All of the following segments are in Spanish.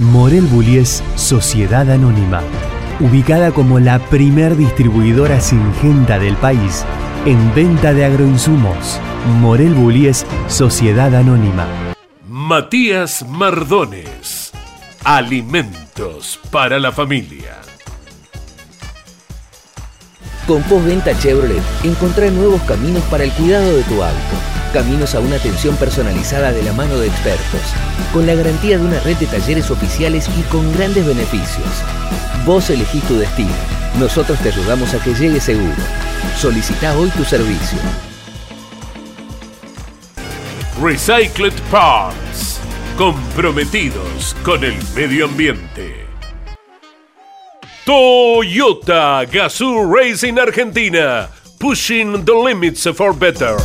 Morel Bullies Sociedad Anónima, ubicada como la primer distribuidora singenta del país en venta de agroinsumos. Morel Bullies Sociedad Anónima. Matías Mardones, alimentos para la familia. Con postventa Chevrolet, encontrá nuevos caminos para el cuidado de tu auto Caminos a una atención personalizada de la mano de expertos, con la garantía de una red de talleres oficiales y con grandes beneficios. Vos elegís tu destino. Nosotros te ayudamos a que llegue seguro. Solicita hoy tu servicio. Recycled Parts. Comprometidos con el medio ambiente. Toyota Gazoo Racing Argentina. Pushing the limits for better.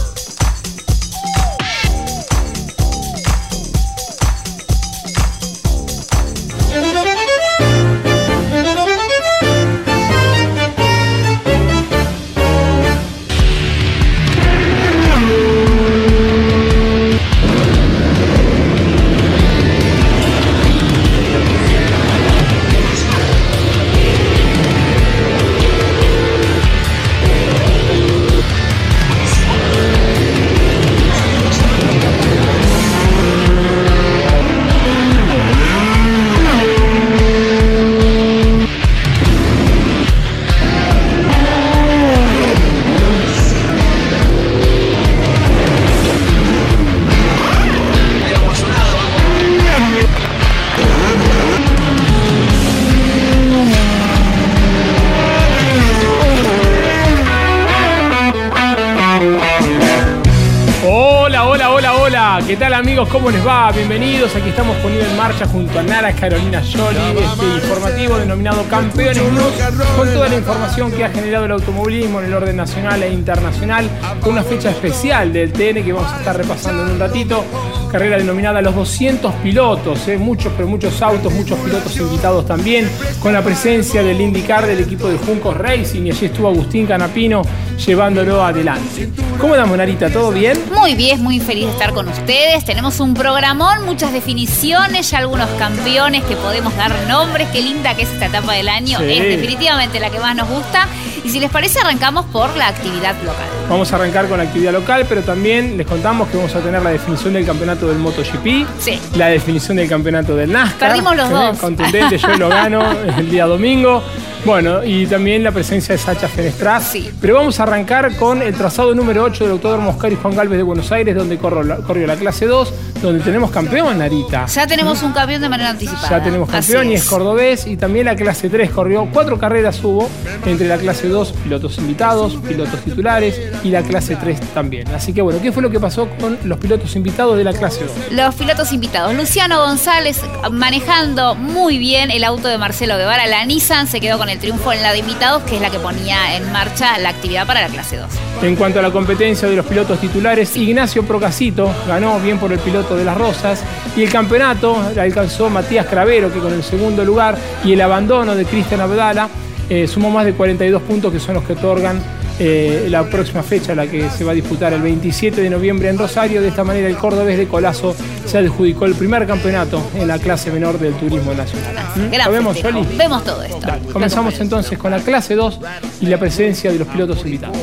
Bienvenidos. Aquí estamos poniendo en marcha junto a Nara Carolina Yoli este informativo denominado Campeones News con toda la información que ha generado el automovilismo en el orden nacional e internacional con una fecha especial del TN que vamos a estar repasando en un ratito. Carrera denominada Los 200 Pilotos, ¿eh? muchos, pero muchos autos, muchos pilotos invitados también, con la presencia del IndyCar del equipo de Juncos Racing y allí estuvo Agustín Canapino llevándolo adelante. ¿Cómo andamos, Narita? ¿Todo bien? Muy bien, muy feliz de estar con ustedes. Tenemos un programón, muchas definiciones, ya algunos campeones que podemos dar nombres. Qué linda que es esta etapa del año. Es definitivamente la que más nos gusta. Y si les parece, arrancamos por la actividad local. Vamos a arrancar con la actividad local, pero también les contamos que vamos a tener la definición del campeonato del MotoGP. Sí. La definición del campeonato del NASCAR. Perdimos los dos. Contundente, yo lo gano el día domingo. Bueno, y también la presencia de Sacha Fenestraz. Sí. Pero vamos a arrancar con el trazado número 8 del Autódromo Moscar y Juan Galvez de Buenos Aires, donde corrió la, corrió la clase 2, donde tenemos campeón, Narita. Ya tenemos un campeón de manera anticipada. Ya tenemos campeón y es cordobés. Y también la clase 3 corrió. Cuatro carreras hubo entre la clase 2, pilotos invitados, pilotos titulares y la clase 3 también. Así que bueno, ¿qué fue lo que pasó con los pilotos invitados de la clase 2? Los pilotos invitados. Luciano González manejando muy bien el auto de Marcelo Guevara. La Nissan se quedó con el triunfo en la de invitados, que es la que ponía en marcha la actividad para la clase 2. En cuanto a la competencia de los pilotos titulares, Ignacio Procasito ganó bien por el piloto de las Rosas y el campeonato alcanzó Matías Cravero, que con el segundo lugar y el abandono de Cristian Abdala eh, sumó más de 42 puntos que son los que otorgan eh, la próxima fecha, la que se va a disputar el 27 de noviembre en Rosario. De esta manera el cordobés de Colazo se adjudicó el primer campeonato en la clase menor del turismo nacional. ¿Mm? vemos, Vemos todo esto. comenzamos entonces con la clase 2 y la presencia de los pilotos invitados.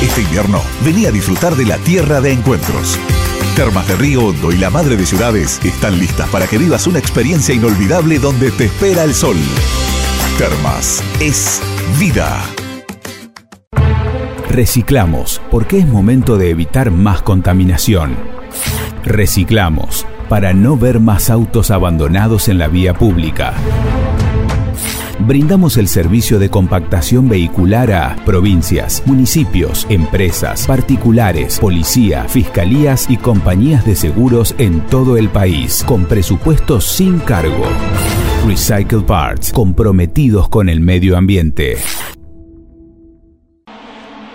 Este invierno, venía a disfrutar de la tierra de encuentros. Termas de Río Hondo y la Madre de Ciudades están listas para que vivas una experiencia inolvidable donde te espera el sol. Termas es vida. Reciclamos porque es momento de evitar más contaminación. Reciclamos para no ver más autos abandonados en la vía pública brindamos el servicio de compactación vehicular a provincias, municipios, empresas, particulares, policía, fiscalías y compañías de seguros en todo el país, con presupuestos sin cargo. Recycle Parts, comprometidos con el medio ambiente.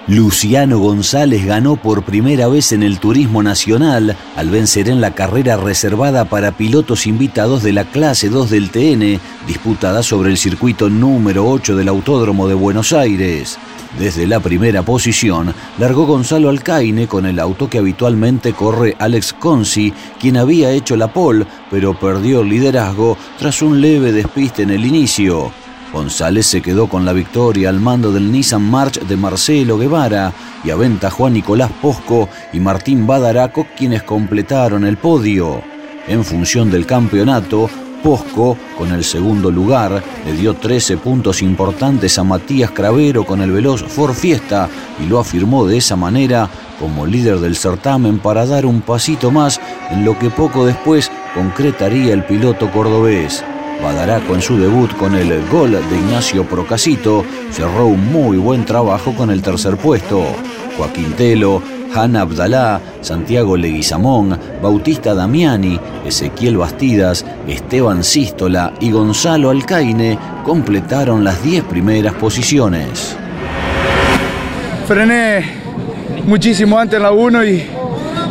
Luciano González ganó por primera vez en el Turismo Nacional al vencer en la carrera reservada para pilotos invitados de la clase 2 del TN, disputada sobre el circuito número 8 del Autódromo de Buenos Aires. Desde la primera posición, largó Gonzalo Alcaine con el auto que habitualmente corre Alex Consi, quien había hecho la pole, pero perdió el liderazgo tras un leve despiste en el inicio. González se quedó con la victoria al mando del Nissan March de Marcelo Guevara y aventajó a Nicolás Posco y Martín Badaraco quienes completaron el podio. En función del campeonato, Posco, con el segundo lugar, le dio 13 puntos importantes a Matías Cravero con el veloz Ford Fiesta y lo afirmó de esa manera como líder del certamen para dar un pasito más en lo que poco después concretaría el piloto cordobés. Badaraco en su debut con el gol de Ignacio Procasito cerró un muy buen trabajo con el tercer puesto. Joaquín Telo, Hanna Abdalá, Santiago Leguizamón, Bautista Damiani, Ezequiel Bastidas, Esteban Sístola y Gonzalo Alcaine completaron las 10 primeras posiciones. Frené muchísimo antes en la 1 y,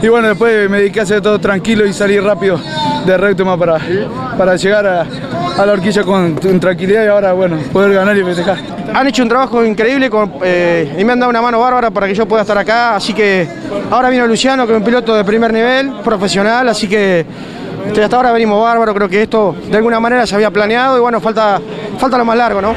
y bueno, después me dediqué a hacer todo tranquilo y salir rápido de recto más para, para llegar a, la horquilla con, tranquilidad y ahora, bueno, poder ganar y festejar. Han hecho un trabajo increíble eh, y me han dado una mano bárbara para que yo pueda estar acá, así que ahora vino Luciano, que es un piloto de primer nivel, profesional, así que hasta ahora venimos bárbaro, creo que esto de alguna manera se había planeado y bueno, falta, falta lo más largo, ¿no?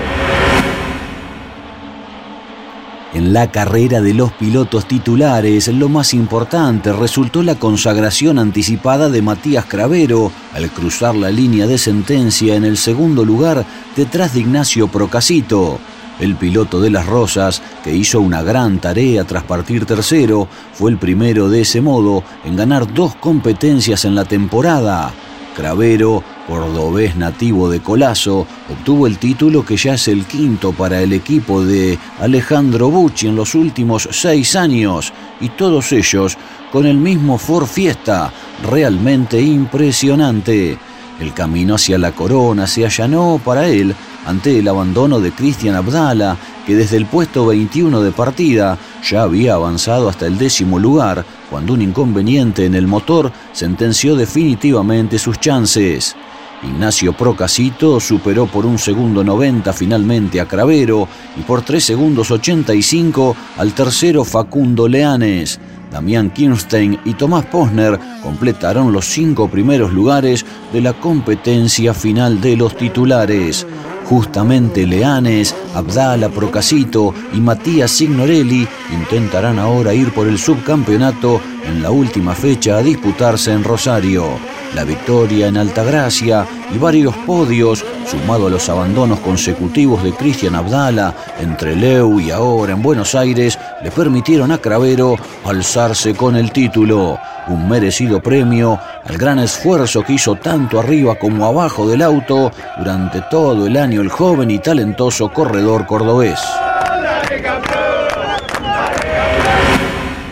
En la carrera de los pilotos titulares, lo más importante resultó la consagración anticipada de Matías Cravero al cruzar la línea de sentencia en el segundo lugar detrás de Ignacio Procasito. El piloto de las Rosas, que hizo una gran tarea tras partir tercero, fue el primero de ese modo en ganar dos competencias en la temporada. Cravero cordobés nativo de Colazo, obtuvo el título que ya es el quinto para el equipo de Alejandro Bucci en los últimos seis años, y todos ellos con el mismo Ford Fiesta, realmente impresionante. El camino hacia la corona se allanó para él ante el abandono de Cristian Abdala, que desde el puesto 21 de partida ya había avanzado hasta el décimo lugar, cuando un inconveniente en el motor sentenció definitivamente sus chances. Ignacio Procasito superó por un segundo 90 finalmente a Cravero y por 3 segundos 85 al tercero Facundo Leanes. Damián Kirstein y Tomás Posner completaron los cinco primeros lugares de la competencia final de los titulares. Justamente Leanes, Abdala Procasito y Matías Signorelli intentarán ahora ir por el subcampeonato en la última fecha a disputarse en Rosario. La victoria en Altagracia y varios podios, sumado a los abandonos consecutivos de Cristian Abdala entre Leu y ahora en Buenos Aires, le permitieron a Cravero alzarse con el título. Un merecido premio al gran esfuerzo que hizo tanto arriba como abajo del auto durante todo el año el joven y talentoso corredor cordobés.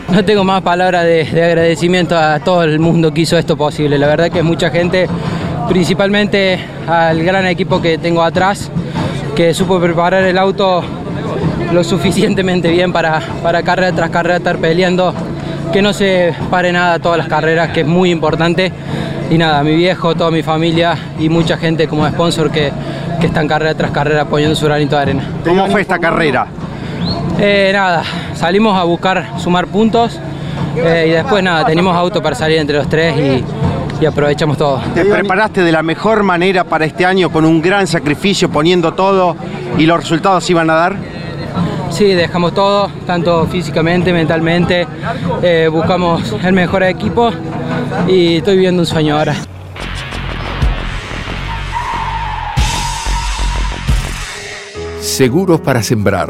No tengo más palabras de, agradecimiento a todo el mundo que hizo esto posible. La verdad que mucha gente, principalmente al gran equipo que tengo atrás, que supo preparar el auto lo suficientemente bien para, para carrera tras carrera estar peleando, que no se pare nada todas las carreras, que es muy importante. y nada, mi viejo, toda mi familia y mucha gente como sponsor que, que está en carrera tras carrera apoyando su granito de arena. ¿Cómo fue esta carrera? Eh, nada, salimos a buscar sumar puntos eh, y después nada, tenemos auto para salir entre los tres y, y aprovechamos todo. ¿Te preparaste de la mejor manera para este año con un gran sacrificio, poniendo todo y los resultados iban a dar? Sí, dejamos todo, tanto físicamente, mentalmente, eh, buscamos el mejor equipo y estoy viviendo un sueño ahora. Seguros para sembrar,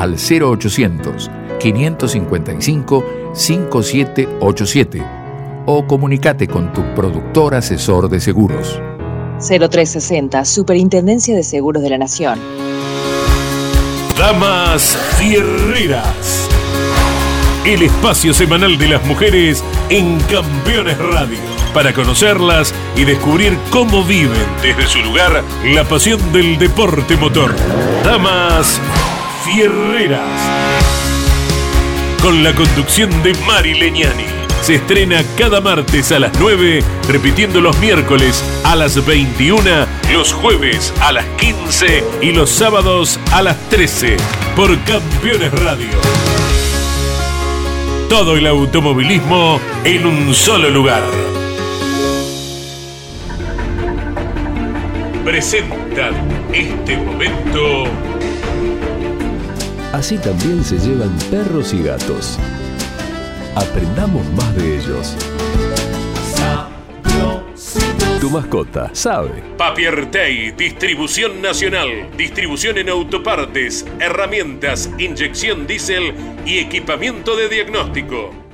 al 0800 555 5787 o comunícate con tu productor asesor de seguros. 0360, Superintendencia de Seguros de la Nación. Damas Fierreras. El espacio semanal de las mujeres en Campeones Radio. Para conocerlas y descubrir cómo viven desde su lugar la pasión del deporte motor. Damas Con la conducción de Mari Leñani. Se estrena cada martes a las 9, repitiendo los miércoles a las 21, los jueves a las 15 y los sábados a las 13 por Campeones Radio. Todo el automovilismo en un solo lugar. Presentan este momento Así también se llevan perros y gatos. Aprendamos más de ellos. Tu mascota sabe. Papiertei, distribución nacional, distribución en autopartes, herramientas, inyección diésel y equipamiento de diagnóstico.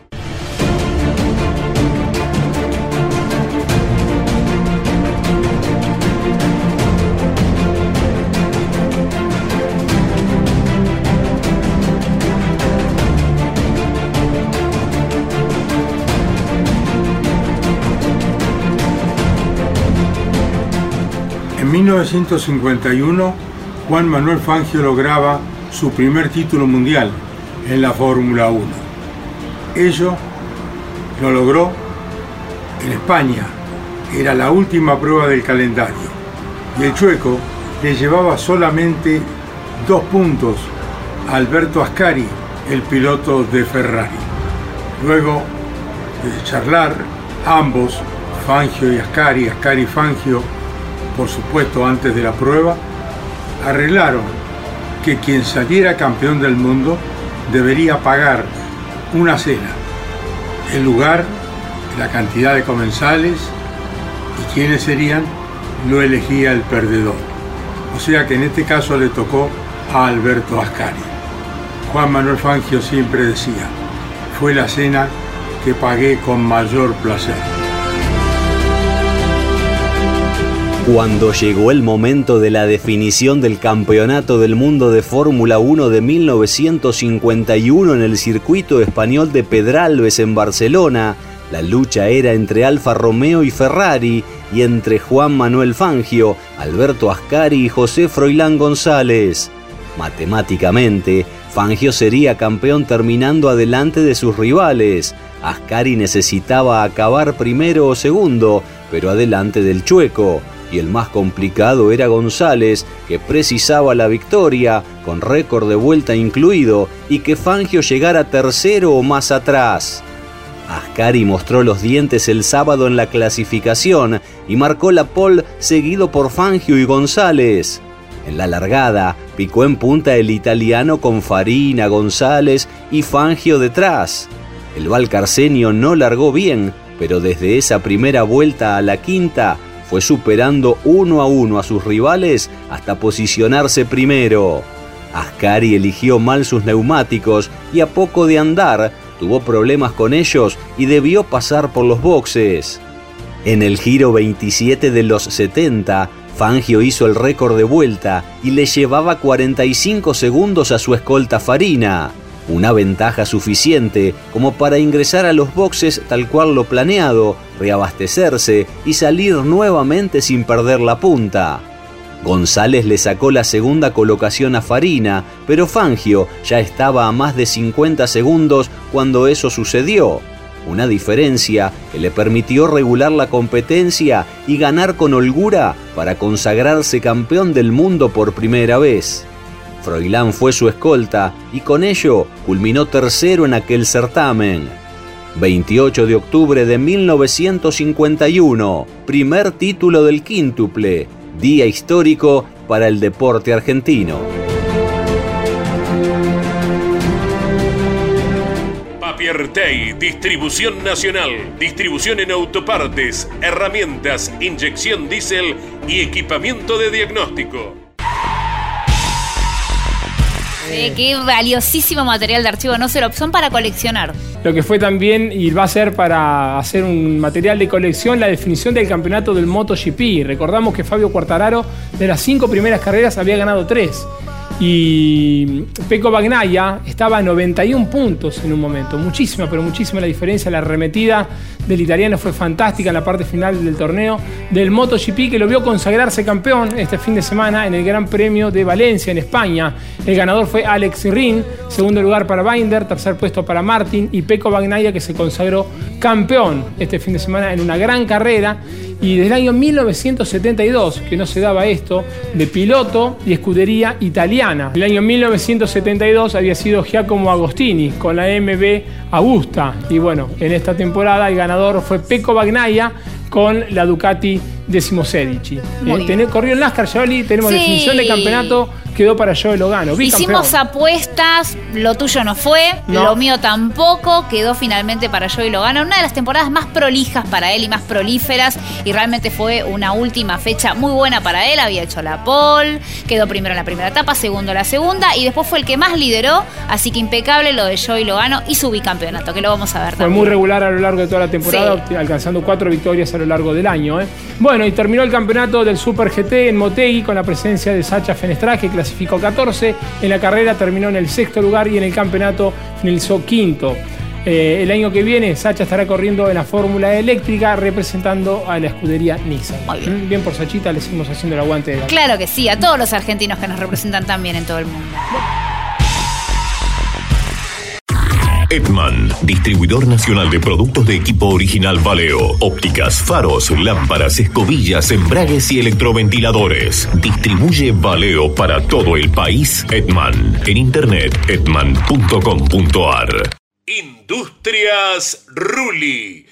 1951, Juan Manuel Fangio lograba su primer título mundial en la Fórmula 1. Ello lo logró en España, era la última prueba del calendario, y el chueco le llevaba solamente dos puntos a Alberto Ascari, el piloto de Ferrari. Luego charlar, ambos, Fangio y Ascari, Ascari y Fangio, por supuesto antes de la prueba, arreglaron que quien saliera campeón del mundo debería pagar una cena, el lugar, la cantidad de comensales y quiénes serían, lo elegía el perdedor. O sea que en este caso le tocó a Alberto Ascari. Juan Manuel Fangio siempre decía, fue la cena que pagué con mayor placer. Cuando llegó el momento de la definición del Campeonato del Mundo de Fórmula 1 de 1951 en el circuito español de Pedralbes en Barcelona, la lucha era entre Alfa Romeo y Ferrari y entre Juan Manuel Fangio, Alberto Ascari y José Froilán González. Matemáticamente, Fangio sería campeón terminando adelante de sus rivales. Ascari necesitaba acabar primero o segundo, pero adelante del chueco y el más complicado era González, que precisaba la victoria, con récord de vuelta incluido, y que Fangio llegara tercero o más atrás. Ascari mostró los dientes el sábado en la clasificación y marcó la pole seguido por Fangio y González. En la largada, picó en punta el italiano con Farina, González y Fangio detrás. El Valcarcenio no largó bien, pero desde esa primera vuelta a la quinta fue superando uno a uno a sus rivales hasta posicionarse primero. Ascari eligió mal sus neumáticos y a poco de andar tuvo problemas con ellos y debió pasar por los boxes. En el giro 27 de los 70, Fangio hizo el récord de vuelta y le llevaba 45 segundos a su escolta Farina, una ventaja suficiente como para ingresar a los boxes tal cual lo planeado, reabastecerse y salir nuevamente sin perder la punta. González le sacó la segunda colocación a Farina, pero Fangio ya estaba a más de 50 segundos cuando eso sucedió una diferencia que le permitió regular la competencia y ganar con holgura para consagrarse campeón del mundo por primera vez. Froilán fue su escolta y con ello culminó tercero en aquel certamen. 28 de octubre de 1951, primer título del quíntuple, día histórico para el deporte argentino. Piertei, distribución nacional, distribución en autopartes, herramientas, inyección diésel y equipamiento de diagnóstico. Qué valiosísimo material de archivo, no lo son para coleccionar. Lo que fue también y va a ser para hacer un material de colección la definición del campeonato del MotoGP. Recordamos que Fabio Quartararo de las cinco primeras carreras había ganado tres. Y Peco Bagnaya estaba a 91 puntos en un momento. Muchísima, pero muchísima la diferencia. La arremetida del italiano fue fantástica en la parte final del torneo. Del MotoGP que lo vio consagrarse campeón este fin de semana en el Gran Premio de Valencia, en España. El ganador fue Alex Rin. Segundo lugar para Binder. Tercer puesto para Martin. Y Peco Bagnaya que se consagró campeón este fin de semana en una gran carrera y desde el año 1972 que no se daba esto de piloto y escudería italiana. El año 1972 había sido Giacomo Agostini con la MB Augusta y bueno, en esta temporada el ganador fue Pecco Bagnaia con la Ducati Decimosedici. Eh, corrió en NASCAR, Yoli, tenemos definición de campeonato quedó para Joe Logano. Hicimos apuestas, lo tuyo no fue, lo mío tampoco, quedó finalmente para Joey Logano. Una de las temporadas más prolijas para él y más prolíferas, y realmente fue una última fecha muy buena para él. Había hecho la pole, quedó primero en la primera etapa, segundo en la segunda, y después fue el que más lideró, así que impecable lo de Joey Logano y su bicampeonato, que lo vamos a ver Fue muy regular a lo largo de toda la temporada, alcanzando cuatro victorias a lo largo del año. ¿eh? Bueno, y terminó el campeonato del Super GT en Motegi con la presencia de Sacha Fenestrach, que clasificó 14. En la carrera terminó en el sexto lugar y en el campeonato finalizó quinto. Eh, el año que viene, Sacha estará corriendo en la Fórmula Eléctrica representando a la escudería Nissan. bien. bien. por Sachita, le seguimos haciendo el aguante. claro que sí, a todos los argentinos que nos representan también en todo el mundo. Edman, distribuidor nacional de productos de equipo original Valeo, ópticas, faros, lámparas, escobillas, embragues y electroventiladores. Distribuye Valeo para todo el país. Edman, en internet edman.com.ar. Industrias Ruli.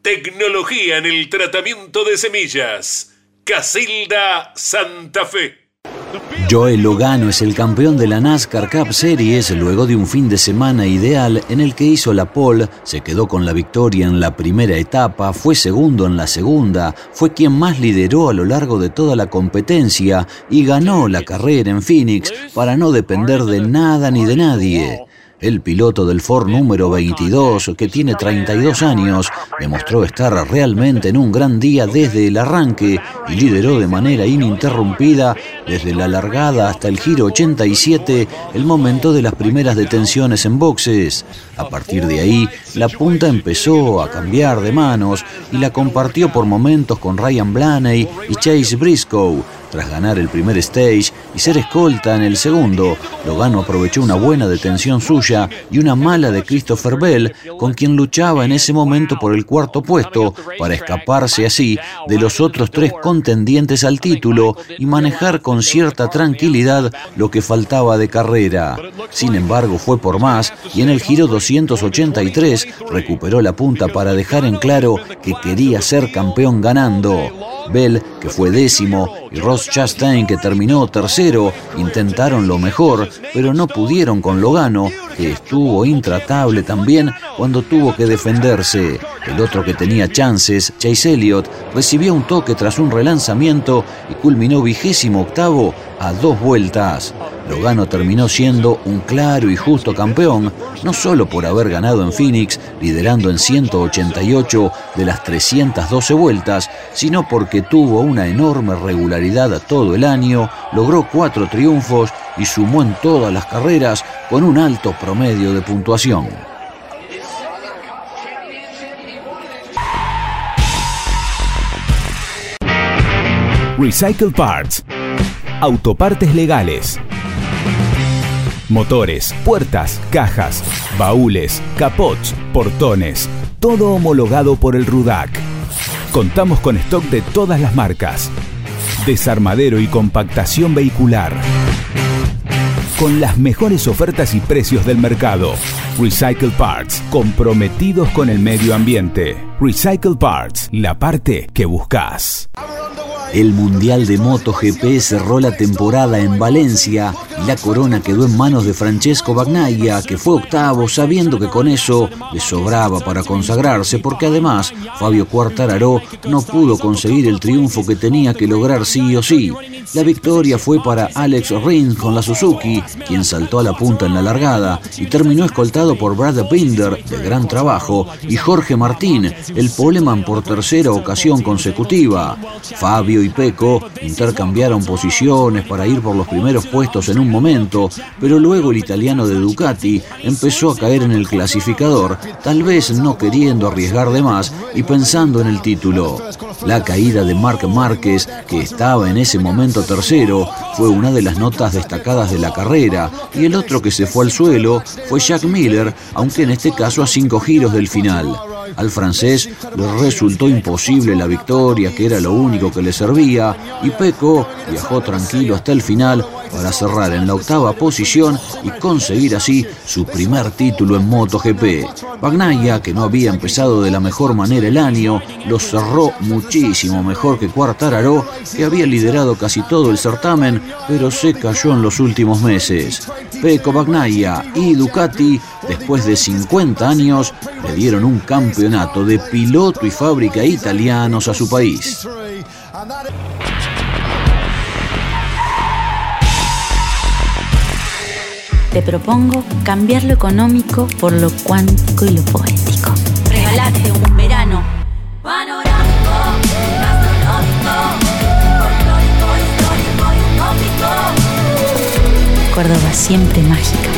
Tecnología en el tratamiento de semillas. Casilda Santa Fe. Joe Logano es el campeón de la NASCAR Cup Series luego de un fin de semana ideal en el que hizo la pole, se quedó con la victoria en la primera etapa, fue segundo en la segunda, fue quien más lideró a lo largo de toda la competencia y ganó la carrera en Phoenix para no depender de nada ni de nadie. El piloto del Ford número 22, que tiene 32 años, demostró estar realmente en un gran día desde el arranque y lideró de manera ininterrumpida desde la largada hasta el giro 87 el momento de las primeras detenciones en boxes. A partir de ahí, la punta empezó a cambiar de manos y la compartió por momentos con Ryan Blaney y Chase Briscoe, tras ganar el primer stage y ser escolta en el segundo, Logano aprovechó una buena detención suya y una mala de Christopher Bell, con quien luchaba en ese momento por el cuarto puesto, para escaparse así de los otros tres contendientes al título y manejar con cierta tranquilidad lo que faltaba de carrera. Sin embargo, fue por más y en el giro 283 recuperó la punta para dejar en claro que quería ser campeón ganando. Bell, que fue décimo, y Ross Chastain, que terminó tercero, intentaron lo mejor, pero no pudieron con Logano, que estuvo intratable también cuando tuvo que defenderse. El otro que tenía chances, Chase Elliott, recibió un toque tras un relanzamiento y culminó vigésimo octavo a dos vueltas. Logano terminó siendo un claro y justo campeón, no solo por haber ganado en Phoenix, liderando en 188 de las 312 vueltas, sino porque tuvo una enorme regularidad todo el año, logró cuatro triunfos y sumó en todas las carreras con un alto promedio de puntuación. Recycle Parts. Autopartes legales. Motores, puertas, cajas, baúles, capots, portones. Todo homologado por el RUDAC. Contamos con stock de todas las marcas. Desarmadero y compactación vehicular. Con las mejores ofertas y precios del mercado. Recycle Parts, comprometidos con el medio ambiente. Recycle Parts, la parte que buscas. El Mundial de MotoGP cerró la temporada en Valencia y la corona quedó en manos de Francesco Bagnaia, que fue octavo, sabiendo que con eso le sobraba para consagrarse, porque además Fabio Quartararo no pudo conseguir el triunfo que tenía que lograr sí o sí. La victoria fue para Alex Rins con la Suzuki, quien saltó a la punta en la largada y terminó escoltado por Brad Binder, de gran trabajo, y Jorge Martín, el poleman por tercera ocasión consecutiva. Fabio y Peco intercambiaron posiciones para ir por los primeros puestos en un momento, pero luego el italiano de Ducati empezó a caer en el clasificador, tal vez no queriendo arriesgar de más y pensando en el título. La caída de Marc Márquez, que estaba en ese momento tercero, fue una de las notas destacadas de la carrera, y el otro que se fue al suelo fue Jack Miller, aunque en este caso a cinco giros del final. Al francés le resultó imposible la victoria, que era lo único que le servía, y Peco viajó tranquilo hasta el final para cerrar en la octava posición y conseguir así su primer título en MotoGP. Bagnaia, que no había empezado de la mejor manera el año, lo cerró muchísimo mejor que Quartararo, que había liderado casi todo el certamen, pero se cayó en los últimos meses. Peco Bagnaia y Ducati, después de 50 años, le dieron un campeonato de piloto y fábrica italianos a su país. Te propongo cambiar lo económico por lo cuántico y lo poético. Regalate un verano. Córdoba siempre mágica.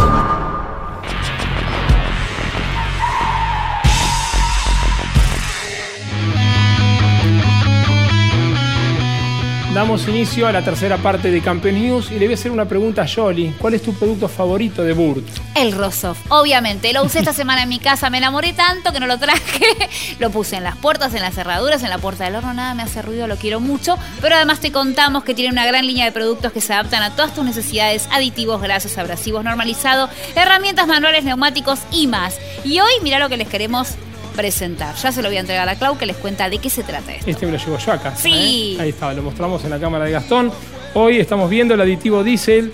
Damos inicio a la tercera parte de Campeón News y le voy a hacer una pregunta a Jolly. ¿Cuál es tu producto favorito de Burt? El Rosoff, obviamente. Lo usé esta semana en mi casa, me enamoré tanto que no lo traje. Lo puse en las puertas, en las cerraduras, en la puerta del horno, nada me hace ruido, lo quiero mucho. Pero además te contamos que tiene una gran línea de productos que se adaptan a todas tus necesidades, aditivos, grasos, abrasivos, normalizado, herramientas manuales, neumáticos y más. Y hoy, mira lo que les queremos presentar. Ya se lo voy a entregar a Clau que les cuenta de qué se trata esto. Este me lo llevo yo acá. Sí. ¿eh? Ahí está, lo mostramos en la cámara de Gastón. Hoy estamos viendo el aditivo diésel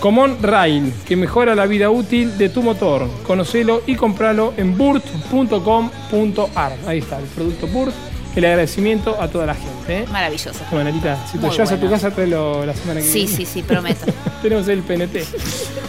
Comon Rail, que mejora la vida útil de tu motor. Conocelo y compralo en burt.com.ar. Ahí está, el producto Burt. El agradecimiento a toda la gente. ¿eh? Maravilloso. Bueno, Anita, si te Muy llevas a tu casa, tráelo la semana que Sí, viene. sí, sí, prometo. Tenemos el PNT.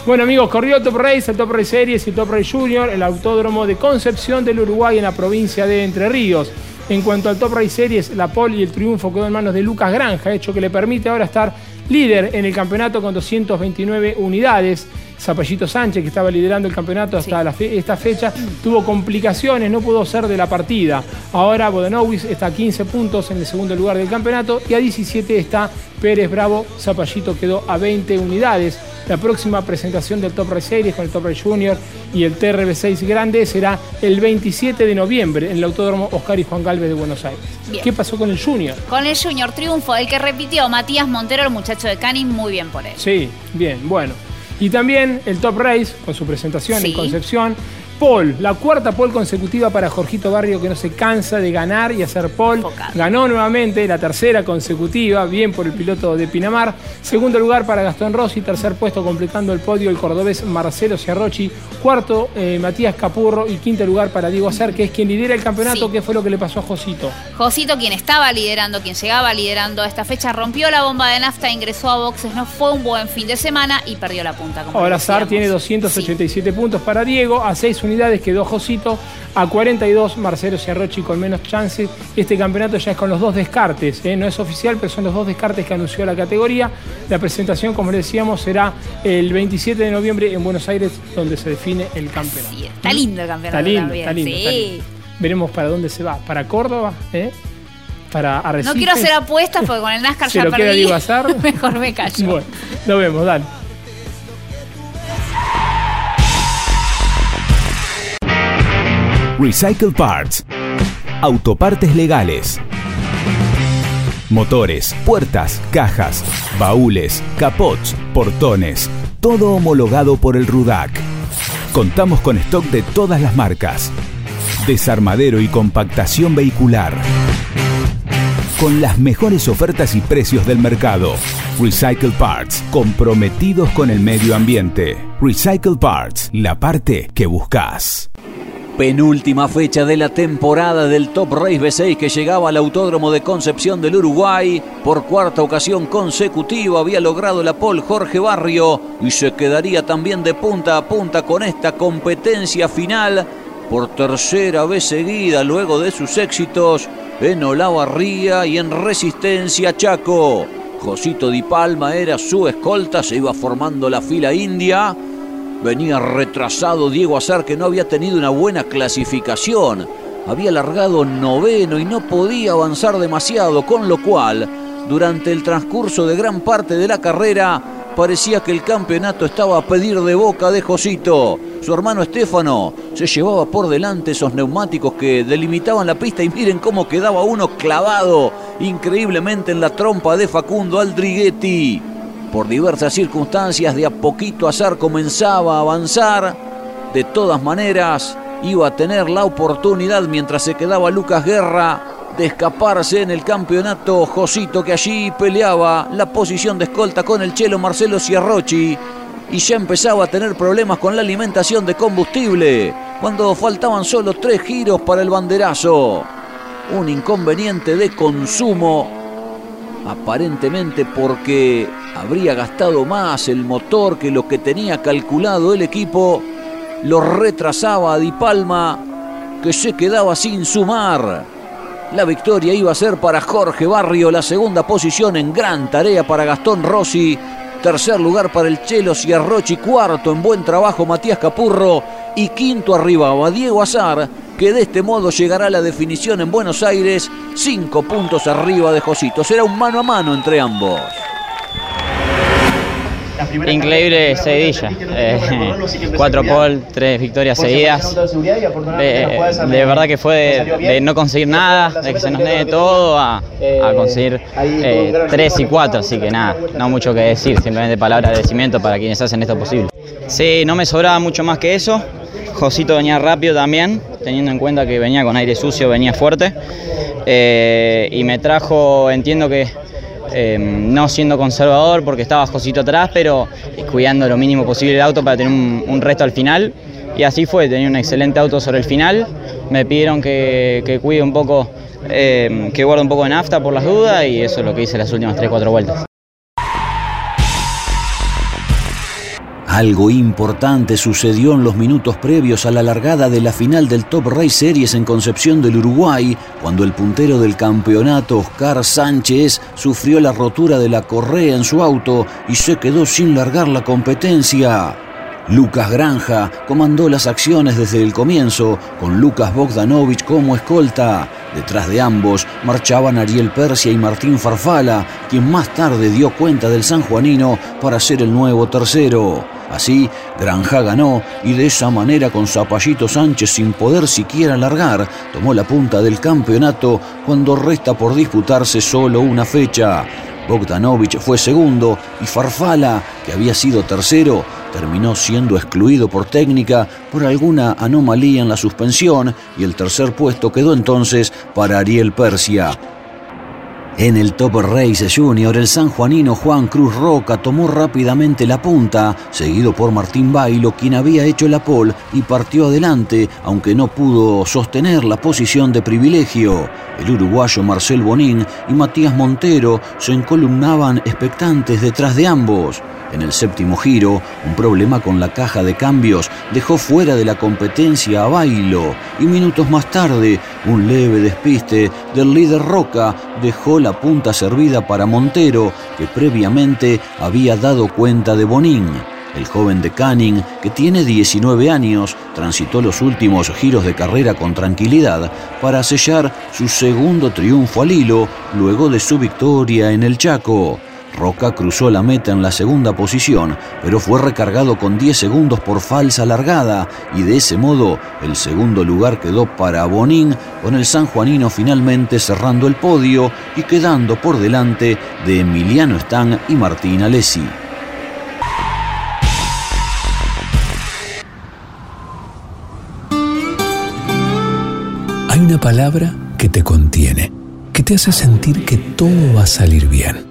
Bueno, amigos, corrió Top Race, el Top Race Series y el Top Race Junior, el autódromo de Concepción del Uruguay en la provincia de Entre Ríos. En cuanto al Top Race Series, la pole y el triunfo quedó en manos de Lucas Granja, hecho que le permite ahora estar líder en el campeonato con 229 unidades. Zapallito Sánchez, que estaba liderando el campeonato hasta la fe- esta fecha, tuvo complicaciones, no pudo ser de la partida. Ahora Bodanowicz está a 15 puntos en el segundo lugar del campeonato y a 17 está Pérez Bravo. Zapallito quedó a 20 unidades. La próxima presentación del Top Race Series con el Top Race Junior y el TRB6 Grande será el 27 de noviembre en el Autódromo Oscar y Juan Galvez de Buenos Aires. Bien. ¿Qué pasó con el Junior? Con el Junior triunfo, el que repitió Matías Montero, el muchacho de Canning, muy bien por él. Sí, bien, bueno. Y también el Top Race, con su presentación Sí. en Concepción. Paul, la cuarta pole consecutiva para Jorgito Barrio que no se cansa de ganar y hacer pole. Ganó nuevamente la tercera consecutiva, bien por el piloto de Pinamar. Segundo lugar para Gastón Rossi, tercer puesto completando el podio el cordobés Marcelo Ciarrochi. Cuarto, eh, Matías Capurro y quinto lugar para Diego Acer, que es quien lidera el campeonato, Sí. que fue lo que le pasó a Josito. Josito, quien estaba liderando, quien llegaba liderando a esta fecha, rompió la bomba de nafta, ingresó a boxes, no fue un buen fin de semana y perdió la punta. Como Ahora. Sar tiene 287 puntos para Diego, a 6 unidades quedó Josito, a 42 Marcelo Ciarrochi con menos chances. Este campeonato ya es con los dos descartes, ¿eh? no es oficial, pero son los dos descartes que anunció la categoría. La presentación, como le decíamos, será el 27 de noviembre en Buenos Aires, donde se define el campeonato. Está lindo el campeonato Está lindo, también. está lindo, sí. está lindo. Veremos para dónde se va. ¿Para Córdoba? ¿eh? ¿Para Arrecifes? No quiero hacer apuestas porque con el NASCAR ¿Se ya lo queda perdí. Azar? Mejor me callo. Bueno, lo vemos, dale. Recycle Parts. Autopartes legales. Motores, puertas, cajas, baúles, capots, portones. Todo homologado por el RUDAC. Contamos con stock de todas las marcas. Desarmadero y compactación vehicular. Con las mejores ofertas y precios del mercado. Recycle Parts, comprometidos con el medio ambiente. Recycle Parts, la parte que buscas. Penúltima fecha de la temporada del Top Race B6 que llegaba al Autódromo de Concepción del Uruguay. Por cuarta ocasión consecutiva había logrado la pole Jorge Barrio y se quedaría también de punta a punta con esta competencia final por tercera vez seguida luego de sus éxitos en Olavarría y en Resistencia Chaco. Josito Di Palma era su escolta, se iba formando la fila india. Venía retrasado Diego Azar que no había tenido una buena clasificación. Había largado noveno y no podía avanzar demasiado, con lo cual, durante el transcurso de gran parte de la carrera, parecía que el campeonato estaba a pedir de boca de Josito. Su hermano Estefano se llevaba por delante esos neumáticos que delimitaban la pista y miren cómo quedaba uno clavado increíblemente en la trompa de Facundo Aldriguetti. Por diversas circunstancias, de a poquito Azar comenzaba a avanzar. De todas maneras, iba a tener la oportunidad mientras se quedaba Lucas Guerra de escaparse en el campeonato. Josito que allí peleaba la posición de escolta con el chelo Marcelo Ciarrochi y ya empezaba a tener problemas con la alimentación de combustible cuando faltaban solo tres giros para el banderazo. Un inconveniente de consumo aparentemente porque habría gastado más el motor que lo que tenía calculado el equipo, lo retrasaba a Di Palma, que se quedaba sin sumar. La victoria iba a ser para Jorge Barrio, la segunda posición en gran tarea para Gastón Rossi, tercer lugar para el Chelo Ciarrochi, cuarto en buen trabajo Matías Capurro y quinto arribaba Diego Azar, que de este modo llegará a la definición en Buenos Aires, cinco puntos arriba de Josito. Será un mano a mano entre ambos. Increíble seguidilla. Eh, cuatro pole, tres victorias seguidas. Eh, de verdad que fue de, de no conseguir nada, de que se nos dé todo, a, a conseguir eh, tres y cuatro. Así que nada, no mucho que decir, simplemente palabras de agradecimiento para quienes hacen esto posible. Sí, no me sobraba mucho más que eso. Josito venía rápido también, teniendo en cuenta que venía con aire sucio, venía fuerte. Eh, y me trajo, entiendo que eh, no siendo conservador porque estaba Josito atrás, pero cuidando lo mínimo posible el auto para tener un, un resto al final. Y así fue, tenía un excelente auto sobre el final. Me pidieron que, cuide un poco, eh, que guarde un poco de nafta por las dudas y eso es lo que hice las últimas 3-4 vueltas. Algo importante sucedió en los minutos previos a la largada de la final del Top Race Series en Concepción del Uruguay, cuando el puntero del campeonato, Oscar Sánchez, sufrió la rotura de la correa en su auto y se quedó sin largar la competencia. Lucas Granja comandó las acciones desde el comienzo, con Lucas Bogdanovich como escolta. Detrás de ambos marchaban Ariel Persia y Martín Farfala, quien más tarde dio cuenta del sanjuanino para ser el nuevo tercero. Así, Granja ganó y de esa manera con Zapallito Sánchez sin poder siquiera largar, tomó la punta del campeonato cuando resta por disputarse solo una fecha. Bogdanovich fue segundo y Farfala, que había sido tercero, terminó siendo excluido por técnica por alguna anomalía en la suspensión y el tercer puesto quedó entonces para Ariel Persia. En el Top Race Junior, el sanjuanino Juan Cruz Roca tomó rápidamente la punta, seguido por Martín Bailo, quien había hecho la pole y partió adelante, aunque no pudo sostener la posición de privilegio. El uruguayo Marcel Bonín y Matías Montero se encolumnaban expectantes detrás de ambos. En el séptimo giro, un problema con la caja de cambios dejó fuera de la competencia a Bailo y minutos más tarde, un leve despiste del líder Roca dejó la punta servida para Montero, que previamente había dado cuenta de Bonín. El joven de Canning, que tiene 19 años, transitó los últimos giros de carrera con tranquilidad para sellar su segundo triunfo al hilo luego de su victoria en el Chaco. Roca cruzó la meta en la segunda posición, pero fue recargado con 10 segundos por falsa largada y de ese modo el segundo lugar quedó para Bonín, con el sanjuanino finalmente cerrando el podio y quedando por delante de Emiliano Stang y Martín Alessi. Hay una palabra que te contiene, que te hace sentir que todo va a salir bien.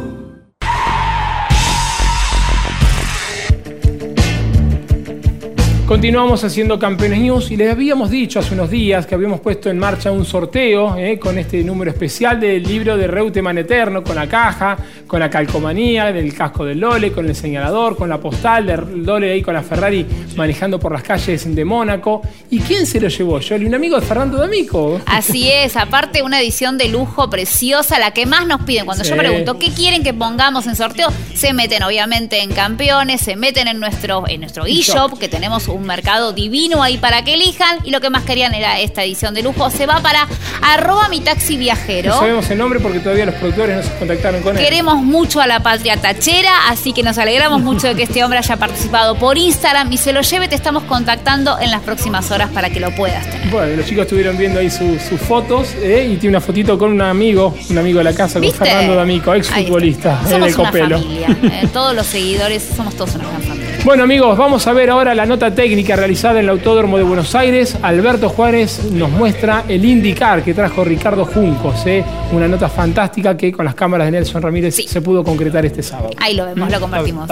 Continuamos haciendo Campeones News y les habíamos dicho hace unos días que habíamos puesto en marcha un sorteo eh, con este número especial del libro de Reutemann Eterno, con la caja, con la calcomanía, del casco del Lole, con el señalador, con la postal del Lole ahí con la Ferrari manejando por las calles de Mónaco. ¿Y quién se lo llevó? Yo, un amigo de Fernando D'Amico. Así es, aparte una edición de lujo preciosa, la que más nos piden. Cuando yo pregunto qué quieren que pongamos en sorteo, se meten obviamente en campeones, se meten en nuestro, en nuestro eShop, que tenemos un mercado divino ahí para que elijan. Y lo que más querían era esta edición de lujo. Se va para arroba mi taxi viajero. No sabemos el nombre porque todavía los productores no se contactaron con él. Queremos mucho a la patria tachera, así que nos alegramos mucho de que este hombre haya participado por Instagram y se lo lleve. Te estamos contactando en las próximas horas para que lo puedas tener. Bueno, los chicos estuvieron viendo ahí su- sus fotos eh, y tiene una fotito con un amigo, un amigo de la casa, con ¿Viste? Fernando D'Amico, ex futbolista eh, Somos de una Copelo. familia. eh, todos los seguidores somos todos una gran familia. Bueno amigos, vamos a ver ahora la nota técnica realizada en el Autódromo de Buenos Aires. Alberto Juárez nos muestra el IndyCar que trajo Ricardo Juncos, eh, una nota fantástica que con las cámaras de Nelson Ramírez se pudo concretar este sábado. Ahí lo vemos, lo compartimos.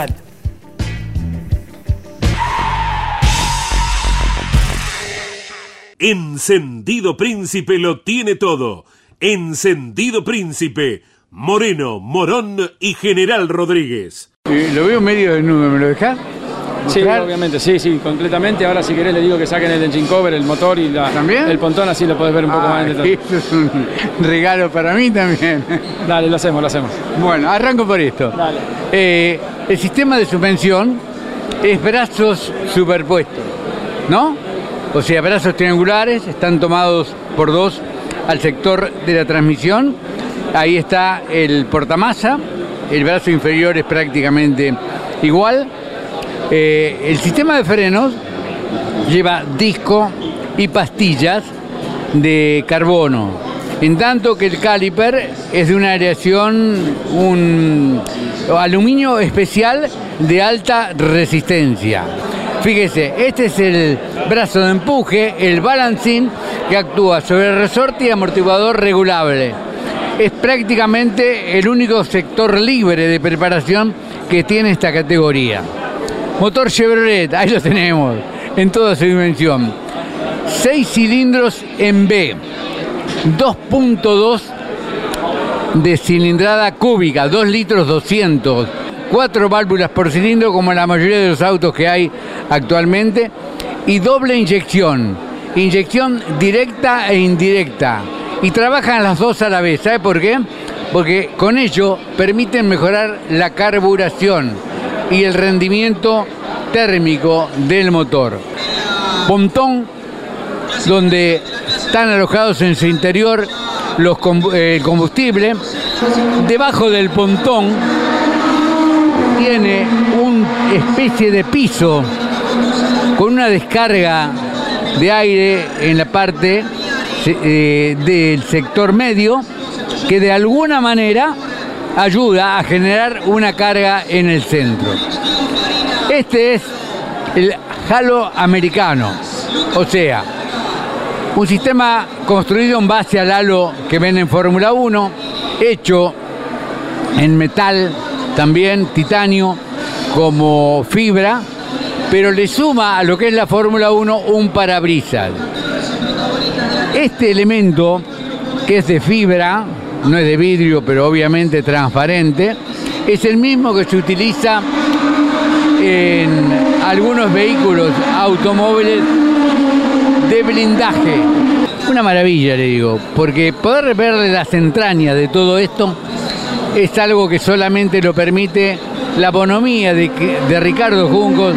Encendido Príncipe lo tiene todo. Encendido Príncipe. Moreno, Morón y General Rodríguez. Lo veo medio desnudo, ¿me lo dejás? Sí, obviamente, sí, sí, completamente. Ahora si querés le digo que saquen el engine cover, el motor y la, el pontón, así lo podés ver un poco Ah, más en detalle. Esto es un regalo para mí también. Dale, lo hacemos, lo hacemos. Bueno, arranco por esto. Eh, el sistema de suspensión es brazos superpuestos, ¿no? O sea, brazos triangulares, están tomados por dos al sector de la transmisión. Ahí está el portamasa, el brazo inferior es prácticamente igual. Eh, el sistema de frenos lleva disco y pastillas de carbono, en tanto que el caliper es de una aleación, un aluminio especial de alta resistencia. Fíjese, este es el brazo de empuje, el balancing, que actúa sobre resorte y amortiguador regulable. es prácticamente el único sector libre de preparación que tiene esta categoría. Motor Chevrolet, ahí lo tenemos, en toda su dimensión. 6 cilindros en B, 2.2 de cilindrada cúbica, 2 litros 200, 4 válvulas por cilindro como la mayoría de los autos que hay actualmente y doble inyección, inyección directa e indirecta. Y trabajan las dos a la vez, ¿sabe por qué? Porque con ello permiten mejorar la carburación y el rendimiento térmico del motor. Pontón donde están alojados en su interior los eh, el combustible. Debajo del pontón tiene una especie de piso con una descarga de aire en la parte eh, del sector medio que de alguna manera ayuda a generar una carga en el centro. Este es el halo americano, o sea, un sistema construido en base al halo que ven en Fórmula 1, hecho en metal, también titanio, como fibra, pero le suma a lo que es la Fórmula 1 un parabrisas. Este elemento, que es de fibra, no es de vidrio, pero obviamente transparente, es el mismo que se utiliza en algunos vehículos automóviles de blindaje. Una maravilla, le digo, porque poder ver las entrañas de todo esto es algo que solamente lo permite la bonomía de, de Ricardo Juncos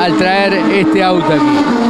al traer este auto aquí.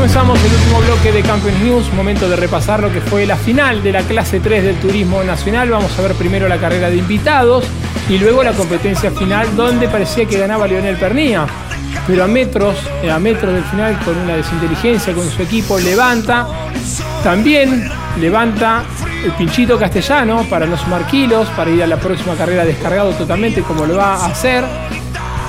Comenzamos el último bloque de Campeones News, momento de repasar lo que fue la final de la clase 3 del Turismo Nacional. Vamos a ver primero la carrera de invitados y luego la competencia final donde parecía que ganaba Leonel Pernía. Pero a metros, a metros del final con una desinteligencia con su equipo levanta. También levanta el pinchito castellano para no sumar kilos, para ir a la próxima carrera descargado totalmente como lo va a hacer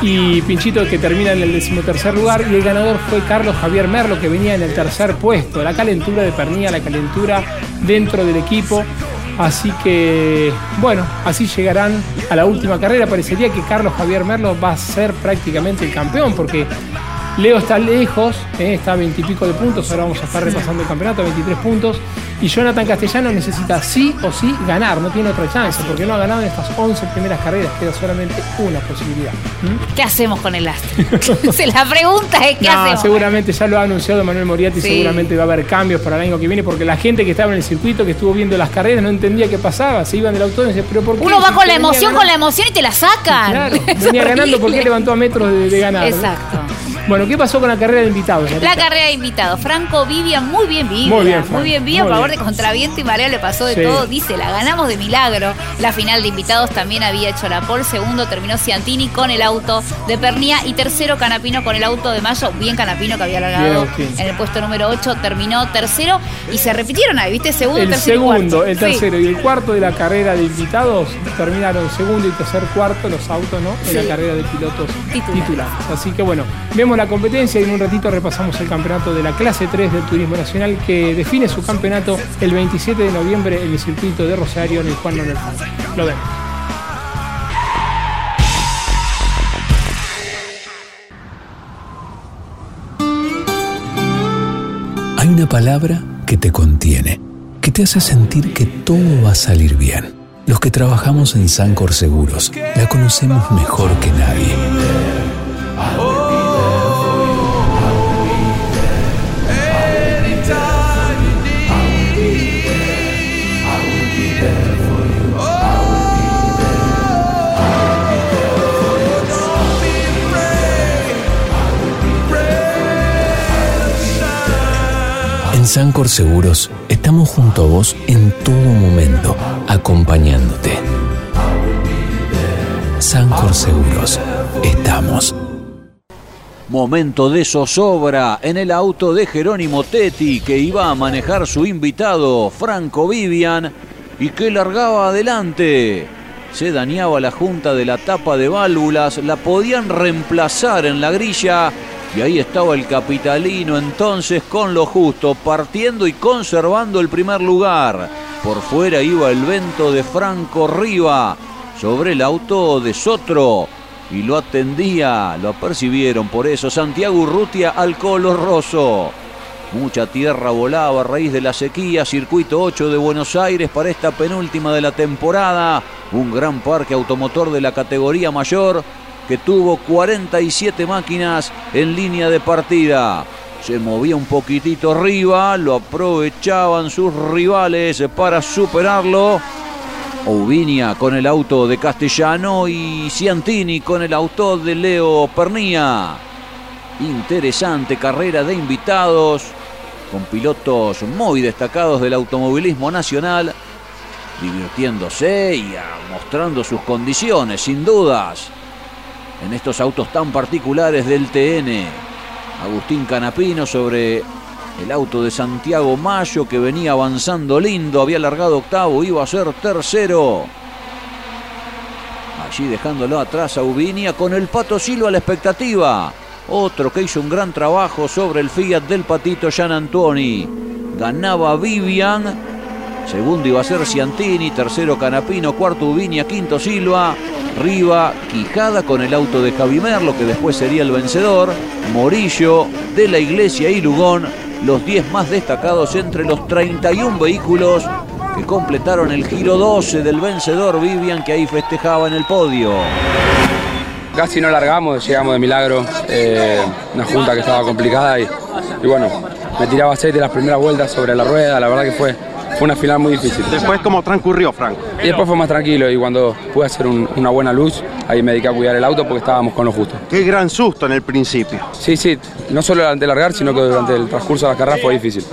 y Pinchito que termina en el decimotercer lugar y el ganador fue Carlos Javier Merlo que venía en el tercer puesto. La calentura de Pernilla, la calentura dentro del equipo. Así que, bueno, así llegarán a la última carrera. Parecería que Carlos Javier Merlo va a ser prácticamente el campeón porque Leo está lejos, eh, está a 20 y pico de puntos. Ahora vamos a estar repasando el campeonato, 23 puntos. Y Jonathan Castellano necesita sí o sí ganar, no tiene otra chance porque no ha ganado en estas 11 primeras carreras. Queda solamente una posibilidad. ¿Mm? ¿Qué hacemos con el astro? La pregunta es ¿qué No, hacemos? seguramente ya lo ha anunciado Manuel Moriarty, Sí. seguramente va a haber cambios para el año que viene, porque la gente que estaba en el circuito, que estuvo viendo las carreras, no entendía qué pasaba, se iban del auto y decían, pero ¿por qué? Uno va Si con la emoción, ganando- con la emoción y te la sacan. Claro, venía ganando, ¿por qué horrible. levantó a metros de, de ganar? no? Bueno, ¿qué pasó con la carrera de invitados? La carrera de invitados. Franco Vivian, muy bien Vivian. Muy bien, Franco, Muy bien Vivian. Por favor, de contraviento y marea le pasó de Sí. todo. Dice, la ganamos de milagro. La final de invitados también había hecho la pole. Segundo terminó Ciantini con el auto de Pernía. Y tercero Canapino con el auto de Mayo. Bien Canapino que había Bien, largado Agustín. en el puesto número 8. Terminó tercero. Y se repitieron ahí, ¿viste? Segundo, El tercero y segundo, cuarto. el Sí. tercero y el cuarto de la carrera de invitados terminaron segundo y tercer cuarto los autos, ¿no? En Sí. la carrera de pilotos Titulares. titulares. Así que bueno, vemos la competencia y en un ratito repasamos el campeonato de la clase 3 del Turismo Nacional que define su campeonato el 27 de noviembre en el circuito de Rosario en el Juan Manuel. Lo vemos. Hay una palabra que te contiene, que te hace sentir que todo va a salir bien. Los que trabajamos en Sancor Seguros la conocemos mejor que nadie. En Sancor Seguros estamos junto a vos en todo momento, acompañándote. Sancor Seguros, estamos. Momento de zozobra en el auto de Jerónimo Tetti que iba a manejar su invitado Franco Vivian y que largaba adelante. Se dañaba la junta de la tapa de válvulas, la podían reemplazar en la grilla y ahí estaba el capitalino entonces con lo justo, partiendo y conservando el primer lugar. Por fuera iba el vento de Franco Riva sobre el auto de Sotro y lo atendía, lo apercibieron por eso Santiago Urrutia al Colo Rosso. Mucha tierra volaba a raíz de la sequía, circuito 8 de Buenos Aires para esta penúltima de la temporada, un gran parque automotor de la categoría mayor que tuvo 47 máquinas en línea de partida. Se movía un poquitito arriba, lo aprovechaban sus rivales para superarlo. Oubinia con el auto de Castellano y Ciantini con el auto de Leo Pernía. Interesante carrera de invitados con pilotos muy destacados del automovilismo nacional, divirtiéndose y mostrando sus condiciones, sin dudas, en estos autos tan particulares del TN. Agustín Canapino sobre el auto de Santiago Mayo que venía avanzando lindo, había largado octavo, iba a ser tercero. Allí dejándolo atrás a Ubinia con el Pato Silva a la expectativa. Otro que hizo un gran trabajo sobre el Fiat del Patito Gian Antoni. Ganaba Vivian. Segundo iba a ser Ciantini, tercero Canapino, cuarto Ubinia, quinto Silva. Riva, Quijada con el auto de Javi Merlo, que después sería el vencedor. Morillo, De la Iglesia y Lugón, los 10 más destacados entre los 31 vehículos que completaron el giro 12 del vencedor Vivian, que ahí festejaba en el podio. Casi no largamos, llegamos de milagro, eh, una junta que estaba complicada y bueno, me tiraba aceite las primeras vueltas sobre la rueda, la verdad que fue, fue una final muy difícil. Después, ¿cómo transcurrió, Frank? Y después fue más tranquilo y cuando pude hacer un- una buena luz, ahí me dediqué a cuidar el auto porque estábamos con lo justo. Qué gran susto en el principio. Sí, sí, no solo durante largar, sino que durante el transcurso de la carrera fue difícil.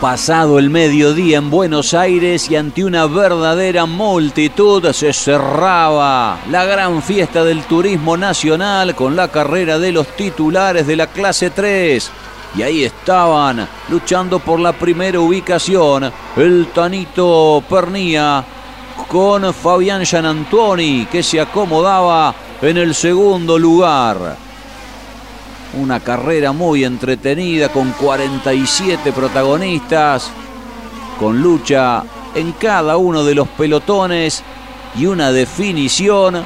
Pasado el mediodía en Buenos Aires y ante una verdadera multitud se cerraba la gran fiesta del turismo nacional con la carrera de los titulares de la clase 3. Y ahí estaban luchando por la primera ubicación el Tanito Pernía con Fabián Gianantoni que se acomodaba en el segundo lugar. Una carrera muy entretenida con 47 protagonistas, con lucha en cada uno de los pelotones y una definición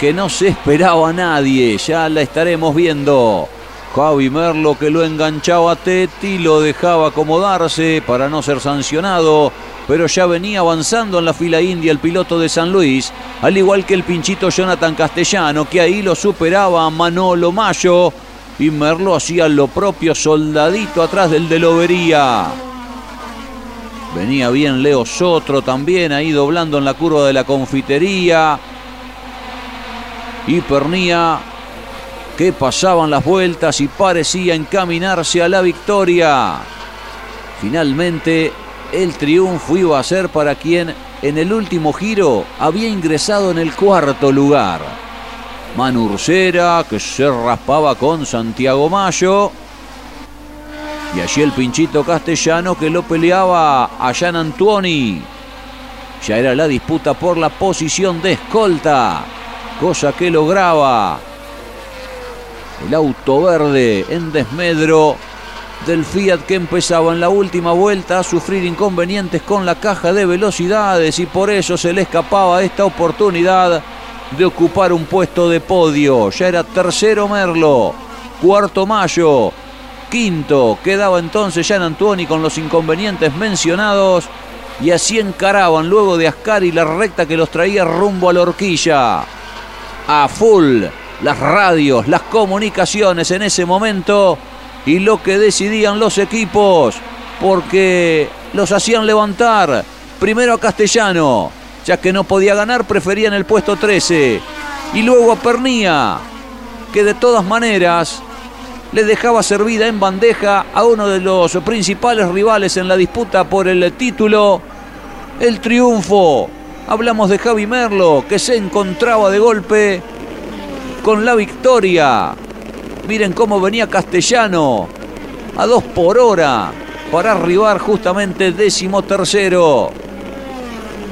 que no se esperaba a nadie. Ya la estaremos viendo. Javi Merlo que lo enganchaba a Tetti, lo dejaba acomodarse para no ser sancionado, pero ya venía avanzando en la fila india el piloto de San Luis, al igual que el pinchito Jonathan Castellano, que ahí lo superaba Manolo Mayo, y Merlo hacía lo propio soldadito atrás del de Lobería. Venía bien Leo Sotro también ahí doblando en la curva de la confitería. y Pernía que pasaban las vueltas y parecía encaminarse a la victoria. Finalmente, el triunfo iba a ser para quien en el último giro había ingresado en el cuarto lugar. Manurcera, que se raspaba con Santiago Mayo. Y allí el pinchito castellano que lo peleaba a Jean Antuoni. Ya era la disputa por la posición de escolta, cosa que lograba el auto verde en desmedro del Fiat que empezaba en la última vuelta a sufrir inconvenientes con la caja de velocidades y por eso se le escapaba esta oportunidad de ocupar un puesto de podio. Ya era tercero Merlo, cuarto Mayo, quinto quedaba entonces Jean Antuoni con los inconvenientes mencionados y así encaraban luego de Ascari la recta que los traía rumbo a la horquilla. A full las radios, las comunicaciones en ese momento y lo que decidían los equipos, porque los hacían levantar. Primero a Castellano, ya que no podía ganar, preferían el puesto 13. Y luego a Pernía, que de todas maneras le dejaba servida en bandeja a uno de los principales rivales en la disputa por el título, el triunfo. Hablamos de Javi Merlo, que se encontraba de golpe con la victoria. Miren cómo venía Castellano a dos por hora para arribar justamente décimo tercero.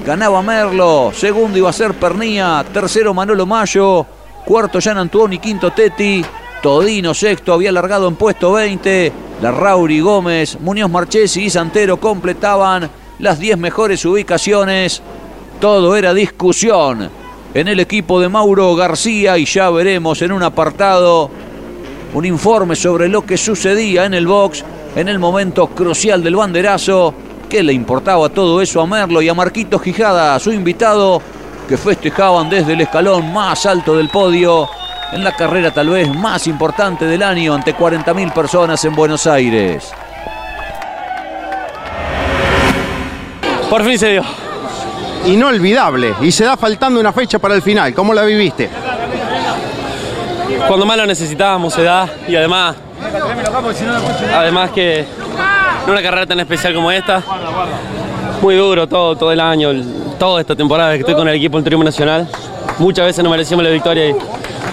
Ganaba Merlo, segundo iba a ser Pernía, tercero Manolo Mayo, cuarto Jan Antuoni, quinto Teti, Todino sexto había largado en puesto 20, la Rauri Gómez, Muñoz Marchesi y Santero completaban las 10 mejores ubicaciones. Todo era discusión en el equipo de Mauro García y ya veremos en un apartado un informe sobre lo que sucedía en el box en el momento crucial del banderazo. ¿Qué le importaba todo eso a Merlo y a Marquito Quijada, su invitado, que festejaban desde el escalón más alto del podio en la carrera tal vez más importante del año ante 40.000 personas en Buenos Aires? Por fin se dio. Inolvidable. Y se da faltando una fecha para el final. ¿Cómo la viviste? Cuando más lo necesitábamos se da y además, además que en una carrera tan especial como esta, muy duro todo, todo el año, toda esta temporada que estoy con el equipo del Triunfo Nacional. Muchas veces no merecíamos la victoria y,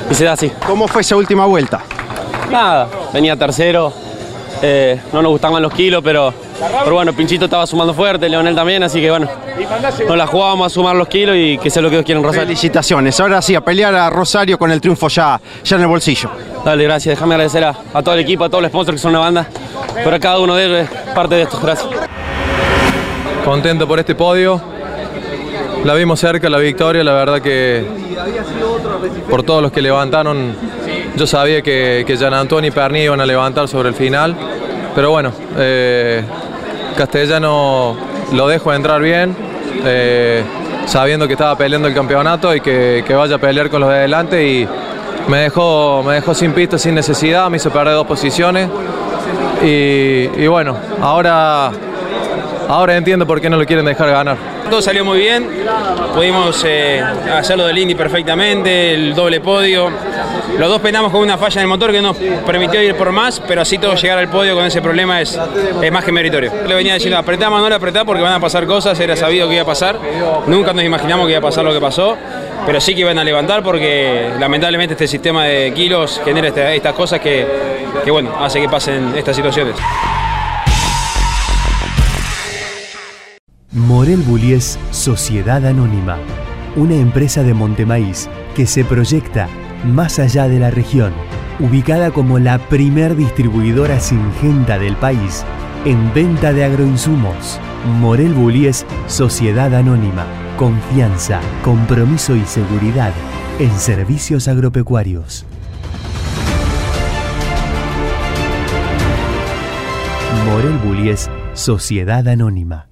y se da así. ¿Cómo fue esa última vuelta? Nada, venía tercero, eh, no nos gustaban los kilos, pero, pero bueno, Pinchito estaba sumando fuerte, Leonel también, así que bueno, nos la jugábamos a sumar los kilos y que sea lo que Dios quiera en Rosario. Felicitaciones. Ahora sí, a pelear a Rosario con el triunfo ya, ya en el bolsillo. Dale, gracias. Déjame agradecer a, a todo el equipo, a todos los sponsors que son una banda, pero a cada uno de ellos es parte de esto. Gracias. Contento por este podio. La vimos cerca, la victoria, la verdad que por todos los que levantaron, yo sabía que, que Gian Antonio y Perni iban a levantar sobre el final, pero bueno, eh, Castellano lo dejo entrar bien, eh, sabiendo que estaba peleando el campeonato y que, que vaya a pelear con los de adelante y me dejó, me dejó sin pista, sin necesidad, me hizo perder dos posiciones y, bueno, ahora, ahora entiendo por qué no lo quieren dejar ganar. Todo salió muy bien, pudimos eh, hacerlo del Indy perfectamente, el doble podio. Los dos penamos con una falla en el motor que nos permitió ir por más, pero así todo llegar al podio con ese problema es, más que meritorio. Le venía diciendo, apretá, Manuel, apretá porque van a pasar cosas, era sabido que iba a pasar. Nunca nos imaginamos que iba a pasar lo que pasó, pero sí que iban a levantar porque lamentablemente este sistema de kilos genera esta- estas cosas que, que, bueno, hace que pasen estas situaciones. Morel Bullies Sociedad Anónima, una empresa de Montemaíz que se proyecta más allá de la región, ubicada como la primer distribuidora singenta del país en venta de agroinsumos. Morel Bullies Sociedad Anónima, confianza, compromiso y seguridad en servicios agropecuarios. Morel Bullies Sociedad Anónima.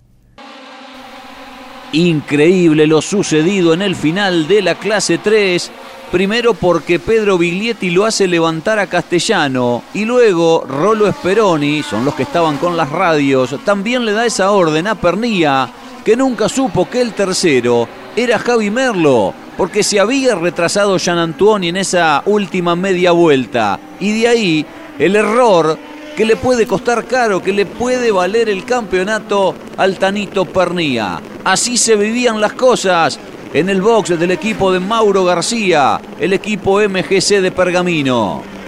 Increíble lo sucedido en el final de la clase 3. Primero porque Pedro Biglietti lo hace levantar a Castellano y luego Rolo Speroni, son los que estaban con las radios, también le da esa orden a Pernía, que nunca supo que el tercero era Javi Merlo, porque se había retrasado Jean Antoine en esa última media vuelta. Y de ahí el error que le puede costar caro, que le puede valer el campeonato al Tanito Pernía. Así se vivían las cosas en el box del equipo de Mauro García, el equipo MGC de Pergamino.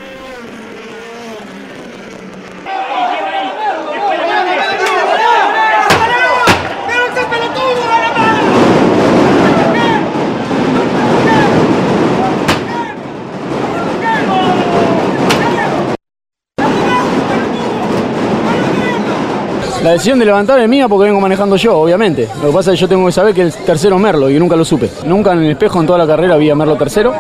La decisión de levantar es mía porque vengo manejando yo, obviamente. Lo que pasa es que yo tengo que saber que el tercero es Merlo y nunca lo supe. Nunca en el espejo en toda la carrera había Merlo tercero.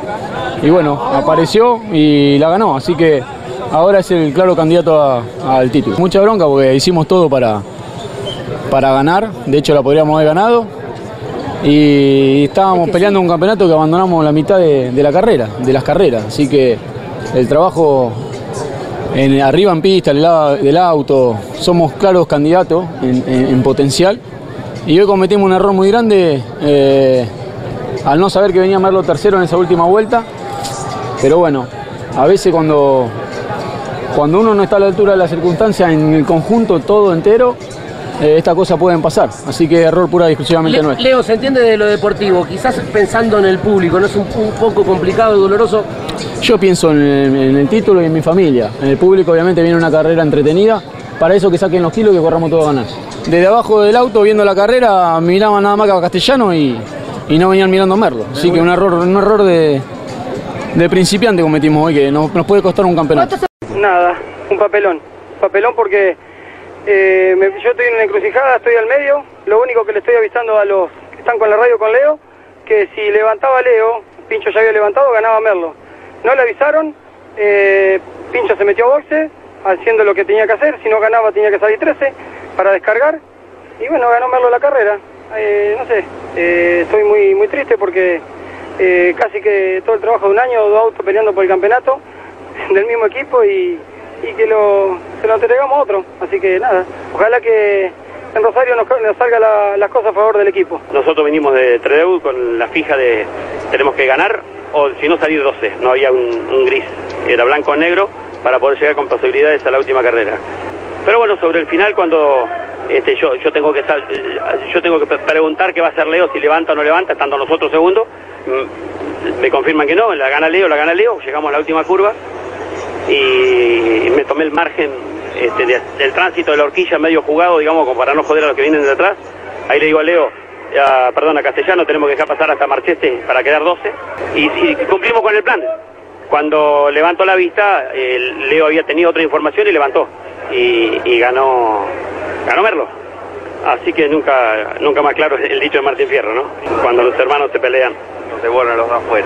Y bueno, apareció y la ganó. Así que ahora es el claro candidato a- al título. Mucha bronca porque hicimos todo para, para ganar. De hecho, la podríamos haber ganado. Y estábamos peleando un campeonato que abandonamos la mitad de, de la carrera, de las carreras. Así que el trabajo en, arriba en pista, del, lado del auto, somos claros candidatos en, en- en potencial. Y hoy cometimos un error muy grande eh, al no saber que venía Merlo tercero en esa última vuelta. Pero bueno, a veces cuando, cuando uno no está a la altura de las circunstancias, en el conjunto todo entero, eh, estas cosas pueden pasar. Así que error pura y exclusivamente Le- nuestro. Leo, se entiende de lo deportivo, quizás pensando en el público, ¿no es un, un poco complicado y doloroso? Yo pienso en el, título y en mi familia. En el público obviamente viene una carrera entretenida. Para eso que saquen los kilos y que corramos todos a ganar. Desde abajo del auto viendo la carrera miraban nada más que a Castellano y, no venían mirando a Merlo. Así que un error, un error de, principiante cometimos hoy que nos, puede costar un campeonato. Nada, un papelón. Papelón porque eh, yo estoy en una encrucijada, estoy al medio. Lo único que le estoy avisando a los que están con la radio con Leo, que si levantaba Leo, Pincho ya había levantado, ganaba Merlo. No le avisaron, eh, Pincho se metió a boxe, haciendo lo que tenía que hacer. Si no ganaba tenía que salir 13 para descargar. Y bueno, ganó Merlo la carrera. Eh, no sé, eh, estoy muy, muy triste porque casi que todo el trabajo de un año, dos autos peleando por el campeonato del mismo equipo y, que lo, se lo entregamos a otro. Así que nada, ojalá que en Rosario nos, nos salga la- las cosas a favor del equipo. Nosotros venimos de Trelew con la fija de tenemos que ganar o si no salir 12. No había un, gris, era blanco o negro para poder llegar con posibilidades a la última carrera. Pero bueno, sobre el final cuando este, yo, yo tengo que yo tengo que pre- preguntar qué va a hacer Leo, si levanta o no levanta, estando nosotros segundos. Mm, Me confirman que no, la gana Leo, la gana Leo, llegamos a la última curva y me tomé el margen este, de- del tránsito de la horquilla medio jugado, digamos, como para no joder a los que vienen de atrás. Ahí le digo a Leo, a- perdón, a Castellano, tenemos que dejar pasar hasta Marcheste para quedar 12. Y, cumplimos con el plan. Cuando levantó la vista, Leo había tenido otra información y levantó. Y, ganó, ganó Merlo. Así que nunca, nunca más claro el dicho de Martín Fierro, ¿no? Cuando los hermanos se pelean, se vuelven los dos afuera.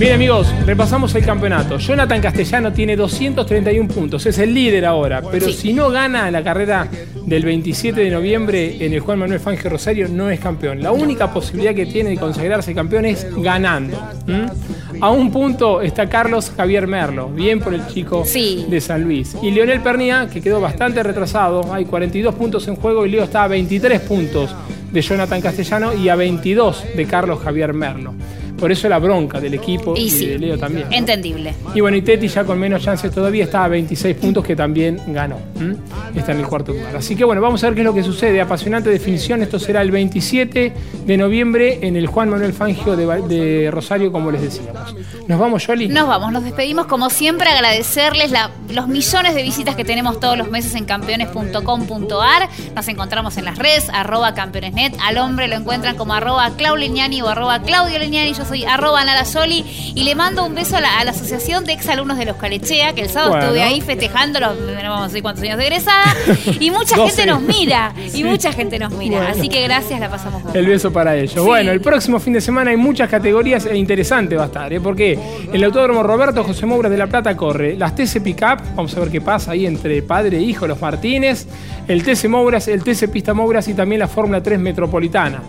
Bien amigos, repasamos el campeonato. Jonathan Castellano tiene 231 puntos, es el líder ahora, pero si no gana la carrera del 27 de noviembre en el Juan Manuel Fangio Rosario, no es campeón. La única posibilidad que tiene de consagrarse campeón es ganando. A un punto está Carlos Javier Merlo, bien por el chico de San Luis. Y Leonel Pernía, que quedó bastante retrasado, hay 42 puntos en juego y Leo está a 23 puntos de Jonathan Castellano y a 22 de Carlos Javier Merlo. Por eso la bronca del equipo y, Y sí. de Leo también. Entendible. Y bueno, y Teti ya con menos chances todavía está a 26 puntos que también ganó. ¿m? Está en el cuarto lugar. Así que bueno, vamos a ver qué es lo que sucede. Apasionante definición. Esto será el 27 de noviembre en el Juan Manuel Fangio de, de Rosario, como les decíamos. Nos vamos, Yoli. Nos vamos, nos despedimos como siempre, agradecerles la- los millones de visitas que tenemos todos los meses en campeones.com.ar. Nos encontramos en las redes, arroba campeonesnet. Al hombre lo encuentran como arroba Clau Leñani o arroba Claudio Leñani. Yo soy arroba Narasoli y le mando un beso a la, a la Asociación de Exalumnos de los Calechea, que el sábado Bueno. estuve ahí festejando los no vamos a decir cuántos años de egresada. Y mucha 12. gente nos mira. Y mucha gente nos mira. Bueno. Así que gracias, la pasamos muy El beso para ellos. Sí. Bueno, el próximo fin de semana hay muchas categorías e interesante va a estar, ¿eh? Porque el Autódromo Roberto José Moura de La Plata corre las TC Pickup, vamos a ver qué pasa ahí entre padre e hijo, los Martínez, el TC Mouras, el TC Pista Mouras y también la Fórmula 3 Metropolitana.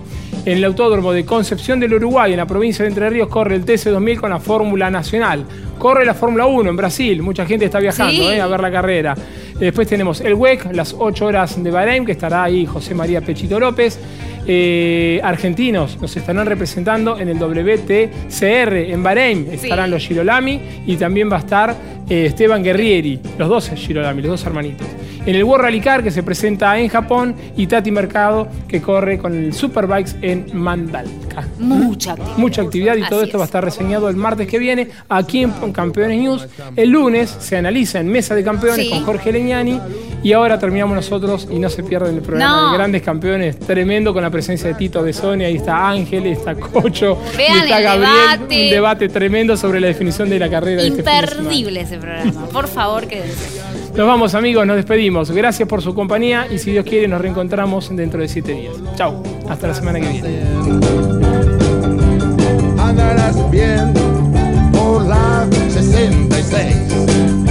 En el Autódromo de Concepción del Uruguay, en la provincia de Entre Ríos, corre el TC 2000 con la Fórmula Nacional. Corre la Fórmula 1 en Brasil, mucha gente está viajando Sí. ¿eh? a ver la carrera. Después tenemos el WEC, las 8 horas de Bahrein, que estará ahí José María Pechito López. Eh, argentinos nos estarán representando en el WTCR en Bahrein. Estarán los Girolami y también va a estar eh, Esteban Guerrieri, los dos Girolami, los dos hermanitos. En el World Rally Car que se presenta en Japón y Tati Mercado que corre con el Superbikes en Mandalca. Mucha actividad. Mucha actividad y todo esto va a estar reseñado el martes que viene aquí en Campeones News. El lunes se analiza en Mesa de Campeones Sí. con Jorge Leñani y ahora terminamos nosotros y no se pierden el programa No. de Grandes Campeones, tremendo con la presencia de Tito Besoni, ahí está Ángel, está Cocho, Vean y está el Gabriel, debate. un debate tremendo sobre la definición de la carrera de este fin de. Imperdible ese programa. Por favor, quédense. Nos vamos amigos, nos despedimos. Gracias por su compañía y si Dios quiere nos reencontramos dentro de siete días. Chau, hasta la semana que viene. andarás bien por la 66.